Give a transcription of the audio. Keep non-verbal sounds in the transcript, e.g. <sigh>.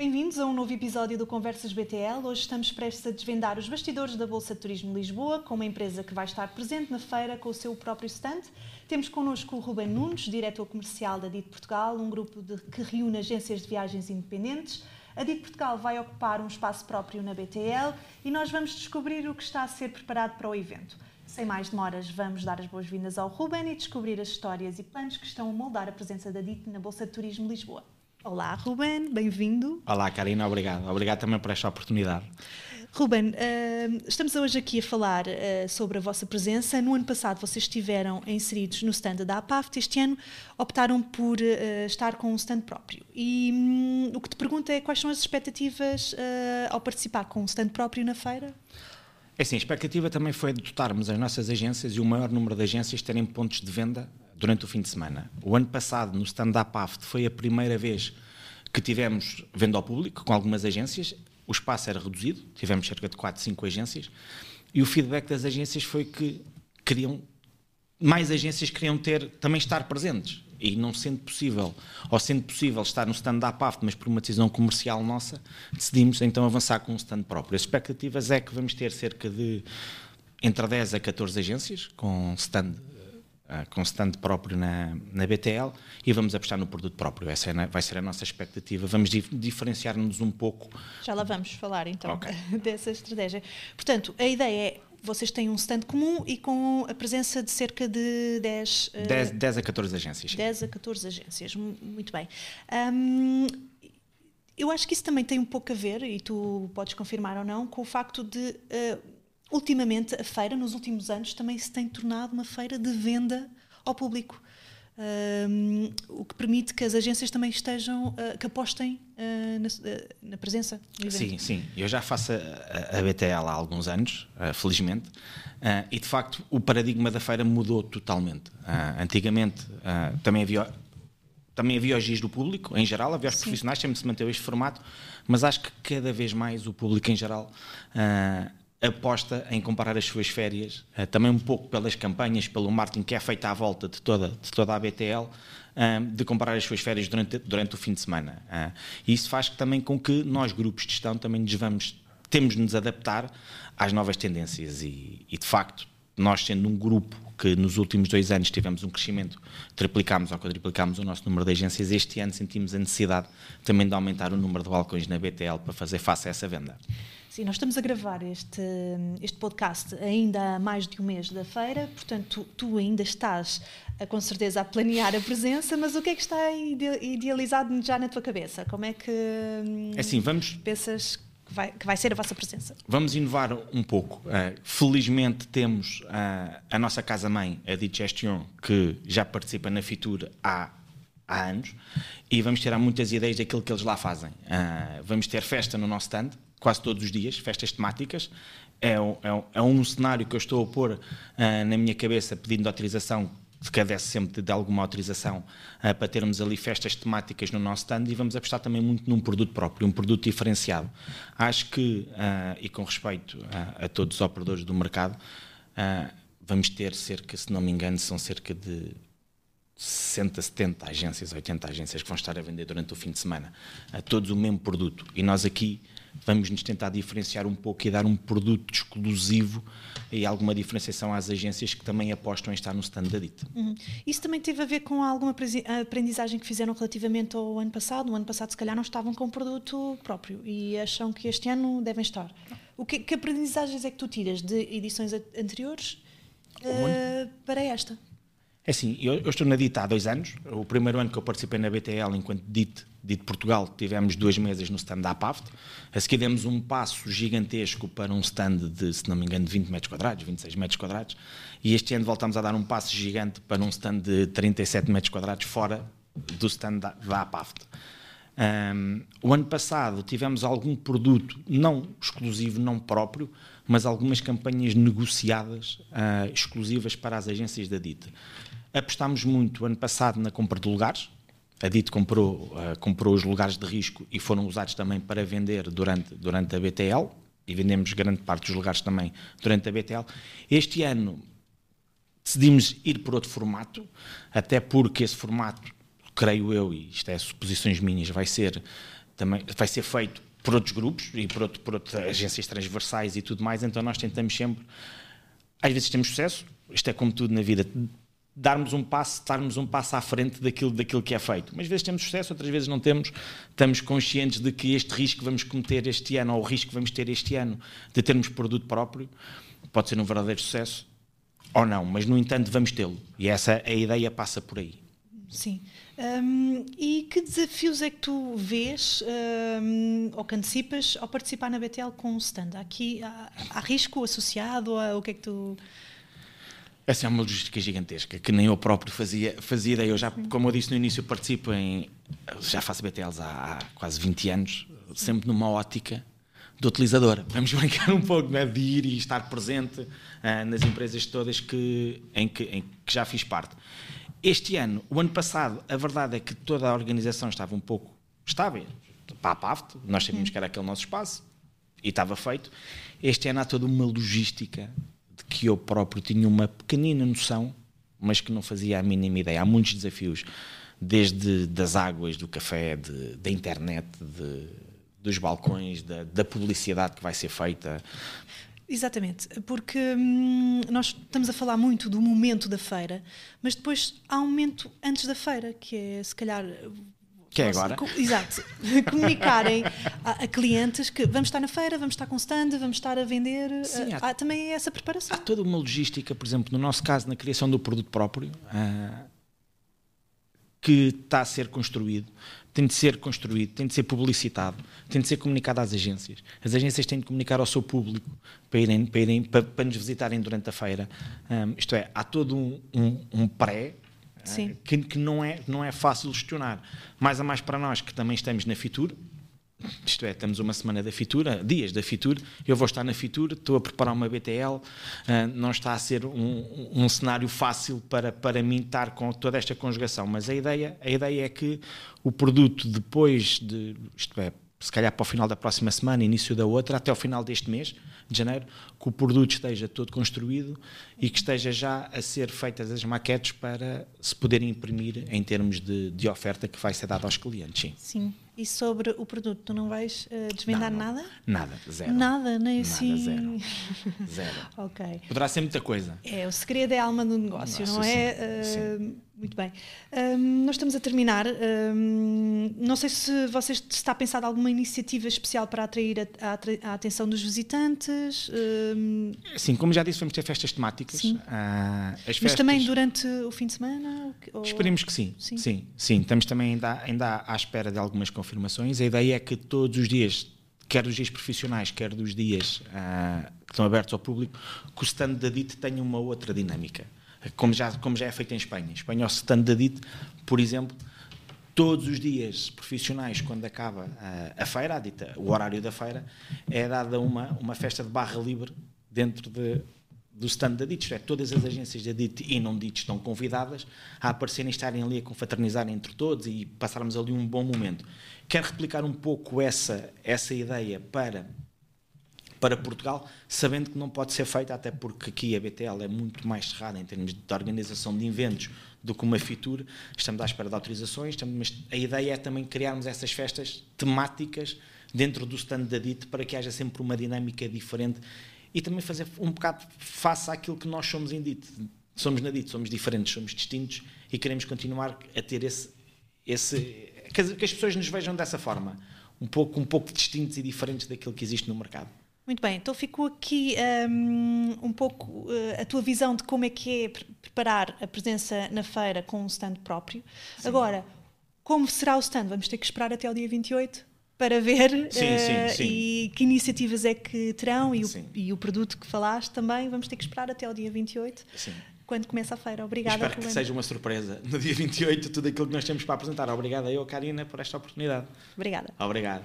Bem-vindos a um novo episódio do Conversas BTL. Hoje estamos prestes a desvendar os bastidores da Bolsa de Turismo Lisboa, com uma empresa que vai estar presente na feira com o seu próprio stand. Temos connosco o Ruben Nunes, diretor comercial da DIT Portugal, um grupo de, que reúne agências de viagens independentes. A DIT Portugal vai ocupar um espaço próprio na BTL e nós vamos descobrir o que está a ser preparado para o evento. Sem mais demoras, vamos dar as boas-vindas ao Ruben e descobrir as histórias e planos que estão a moldar a presença da DIT na Bolsa de Turismo Lisboa. Olá, Ruben, bem-vindo. Olá, Karina, obrigado. Obrigado também por esta oportunidade. Ruben, uh, estamos hoje aqui a falar uh, sobre a vossa presença. No ano passado vocês estiveram inseridos no stand da APAFT, este ano optaram por uh, estar com um stand próprio. E um, o que te pergunto é quais são as expectativas ao participar com um stand próprio na feira? É assim, a expectativa também foi de dotarmos as nossas agências e o maior número de agências terem pontos de venda durante o fim de semana. O ano passado, no stand-up AFT, foi a primeira vez que tivemos venda ao público com algumas agências. O espaço era reduzido, tivemos cerca de 4, 5 agências, e o feedback das agências foi que queriam mais agências queriam ter também estar presentes e não sendo possível ou sendo possível estar no stand-up AFT, mas por uma decisão comercial nossa, decidimos então avançar com um stand próprio. As expectativas é que vamos ter cerca de entre 10 a 14 agências com stand com stand próprio na, na BTL e vamos apostar no produto próprio. Essa é, vai ser a nossa expectativa. Vamos dif diferenciar-nos um pouco. Já lá vamos falar então okay. <laughs> dessa estratégia. Portanto, a ideia é vocês têm um stand comum e com a presença de cerca de 10, 10, 10 a 14 agências. 10 a 14 agências, muito bem. Um, eu acho que isso também tem um pouco a ver, e tu podes confirmar ou não, com o facto de uh, ultimamente, a feira, nos últimos anos, também se tem tornado uma feira de venda ao público. Um, o que permite que as agências também estejam, uh, que apostem uh, na, uh, na, presença Sim, sim. Eu já faço a, a BTL há alguns anos, felizmente, e de facto o paradigma da feira mudou totalmente. antigamente também havia também havia os dias do público, em geral, havia os Sim. profissionais, sempre se manteve este formato, mas acho que cada vez mais o público em geral aposta em comparar as suas férias, uh, também um pouco pelas campanhas, pelo marketing que é feito à volta de toda, de toda a BTL, eh, de comparar as suas férias durante, durante o fim de semana. Uh, e isso faz também com que nós, grupos de gestão, também nos vamos, temos de nos adaptar às novas tendências e, e de facto, nós sendo um grupo que nos últimos dois anos tivemos um crescimento, triplicámos ou quadriplicámos o nosso número de agências, este ano sentimos a necessidade também de aumentar o número de balcões na BTL para fazer face a essa venda. Sim, nós estamos a gravar este, este podcast ainda há mais de um mês da feira, portanto, tu, tu ainda estás a, com certeza a planear a presença, mas o que é que está idealizado já na tua cabeça? Como é que é assim, vamos, pensas que vai, que vai ser a vossa presença? Vamos inovar um pouco. Uh, felizmente temos uh, a nossa casa-mãe, a Digestion, que já participa na Fitur há há anos e vamos ter muitas ideias daquilo que eles lá fazem. Uh, vamos ter festa no nosso stand, quase todos os dias, festas temáticas. É um, é um, é um cenário que eu estou a pôr uh, na minha cabeça pedindo autorização, que cadece sempre de alguma autorização uh, para termos ali festas temáticas no nosso stand e vamos apostar também muito num produto próprio, um produto diferenciado. Acho que, e com respeito a todos os operadores do mercado, vamos ter cerca, se não me engano, são cerca de 60, 70 agências, 80 agências que vão estar a vender durante o fim de semana, a todos o mesmo produto. E nós aqui vamos nos tentar diferenciar um pouco e dar um produto exclusivo e alguma diferenciação às agências que também apostam em estar no stand da DIT. Uhum. Isso também teve a ver com alguma aprendizagem que fizeram relativamente ao ano passado? No ano passado, se calhar, não estavam com um produto próprio e acham que este ano devem estar. O que, que aprendizagens é que tu tiras de edições anteriores uh, para esta? É assim, eu, eu, estou na DIT há dois anos. O primeiro ano que eu participei na BTL, enquanto DIT, DIT Portugal, tivemos duas mesas no stand da APAFT. A seguir demos um passo gigantesco para um stand de, se não me engano, de 20 metros quadrados, 26 metros quadrados. E este ano voltamos a dar um passo gigante para um stand de 37 metros quadrados fora do stand da, da APAFT. Um, o ano passado tivemos algum produto, não exclusivo, não próprio, mas algumas campanhas negociadas uh, exclusivas para as agências da DIT. Apostámos muito ano passado na compra de lugares. A DIT comprou, uh, comprou os lugares de risco e foram usados também para vender durante, durante a BTL e vendemos grande parte dos lugares também durante a BTL. Este ano decidimos ir por outro formato, até porque esse formato, creio eu, e isto é suposições minhas, vai ser também vai ser feito por outros grupos e por, outro, por outras agências transversais e tudo mais, então nós tentamos sempre, às vezes temos sucesso, isto é como tudo na vida, darmos um passo, darmos um passo à frente daquilo, daquilo que é feito. Mas vezes temos sucesso, outras vezes não temos. Estamos conscientes de que este risco que vamos cometer este ano, ou o risco que vamos ter este ano de termos produto próprio, pode ser um verdadeiro sucesso ou não, mas no entanto vamos tê-lo. E essa a ideia passa por aí. Sim. Um, e que desafios é que tu vês um, ou que antecipas ao participar na BTL com o stand? Aqui há, há risco associado? A, o que é que tu. Essa é uma logística gigantesca que nem eu próprio fazia, fazia ideia. Eu já, como eu disse no início, participo em. Já faço BTLs há, há quase 20 anos, sempre numa ótica do utilizador. Vamos <laughs> brincar um pouco né, de ir e estar presente uh, nas empresas todas que, em, que, em que já fiz parte. Este ano, o ano passado, a verdade é que toda a organização estava um pouco estável, para a PAFT, nós sabíamos que era aquele nosso espaço e estava feito. Este ano há toda uma logística que eu próprio tinha uma pequenina noção, mas que não fazia a mínima ideia. Há muitos desafios, desde das águas, do café, de, da internet, de, dos balcões, da, da publicidade que vai ser feita. Exatamente, porque hum, nós estamos a falar muito do momento da feira, mas depois há um momento antes da feira, que é se calhar. Que é agora? Exato. <laughs> Comunicarem a, a, clientes que vamos estar na feira, vamos estar com stand, vamos estar a vender. Sim, há, há também essa preparação. Há toda uma logística, por exemplo, no nosso caso, na criação do produto próprio, uh, que está a ser construído tem de ser construído, tem de ser publicitado, tem de ser comunicado às agências. As agências têm de comunicar ao seu público para, irem, para, irem, para, para nos visitarem durante a feira. Um, isto é, há todo um, um, um pré uh, que, que, não, é, não é fácil gestionar. Mais a mais para nós que também estamos na Fitur, isto é, estamos uma semana da Fitura, dias da Fitura, eu vou estar na Fitura, estou a preparar uma BTL, ah, não está a ser um, um, cenário fácil para, para mim estar com toda esta conjugação, mas a ideia, a ideia é que o produto depois de, isto é, se calhar para o final da próxima semana, início da outra, até o final deste mês, de janeiro, que o produto esteja todo construído e que esteja já a ser feitas as maquetes para se poder imprimir em termos de, de oferta que vai ser dada aos clientes. Sim. sim. E sobre o produto, tu não vais uh, desvendar não, não. nada? Nada, zero. Nada, nem nada, assim. Zero. <laughs> zero. ok. Poderá ser muita coisa. É, o segredo é a alma do negócio, não é? Sim. Uh, sim. Muito bem. Um, nós estamos a terminar. Um, não sei se vocês está pensado alguma iniciativa especial para atrair a, a, a atenção dos visitantes. Um... Sim, como já disse, vamos ter festas temáticas. Sim. Uh, festas... Mas também durante o fim de semana? Ou... Esperemos que sim. sim. Sim, sim. Estamos também ainda, ainda à espera de algumas A ideia é que todos os dias, quer dos dias profissionais, quer dos dias uh, que estão abertos ao público, que o stand da DIT tenha uma outra dinâmica como já, como já é feito em Espanha. Em Espanha, o stand da DIT, por exemplo, todos os dias profissionais, quando acaba a, a feira, a dita, o horário da feira, é dada uma, uma festa de barra livre dentro de, do stand da DIT, é, todas as agências da DIT e não DIT estão convidadas a aparecerem estarem ali a confraternizar entre todos e passarmos ali um bom momento. Quero replicar um pouco essa, essa ideia para para Portugal, sabendo que não pode ser feita, até porque aqui a BTL é muito mais cerrada em termos de organização de eventos do que uma Fitur. Estamos à espera de autorizações, estamos, mas a ideia é também criarmos essas festas temáticas dentro do stand da DIT para que haja sempre uma dinâmica diferente e também fazer um bocado face àquilo que nós somos em DIT. Somos na DIT, somos diferentes, somos distintos e queremos continuar a ter esse. esse que as, que as pessoas nos vejam dessa forma, um pouco, um pouco distintos e diferentes daquilo que existe no mercado. Muito bem, então ficou aqui um, um pouco uh, a tua visão de como é que é preparar a presença na feira com um stand próprio. Sim. Agora, como será o stand? Vamos ter que esperar até o dia 28 para ver sim, uh, sim, e que iniciativas é que terão e o, e o, produto que falaste também. Vamos ter que esperar até o dia 28. Sim. Quando começa a feira. Obrigada. Espero que seja uma surpresa no dia 28, tudo aquilo que nós temos para apresentar. Obrigada eu, Karina, por esta oportunidade. Obrigada. Obrigado.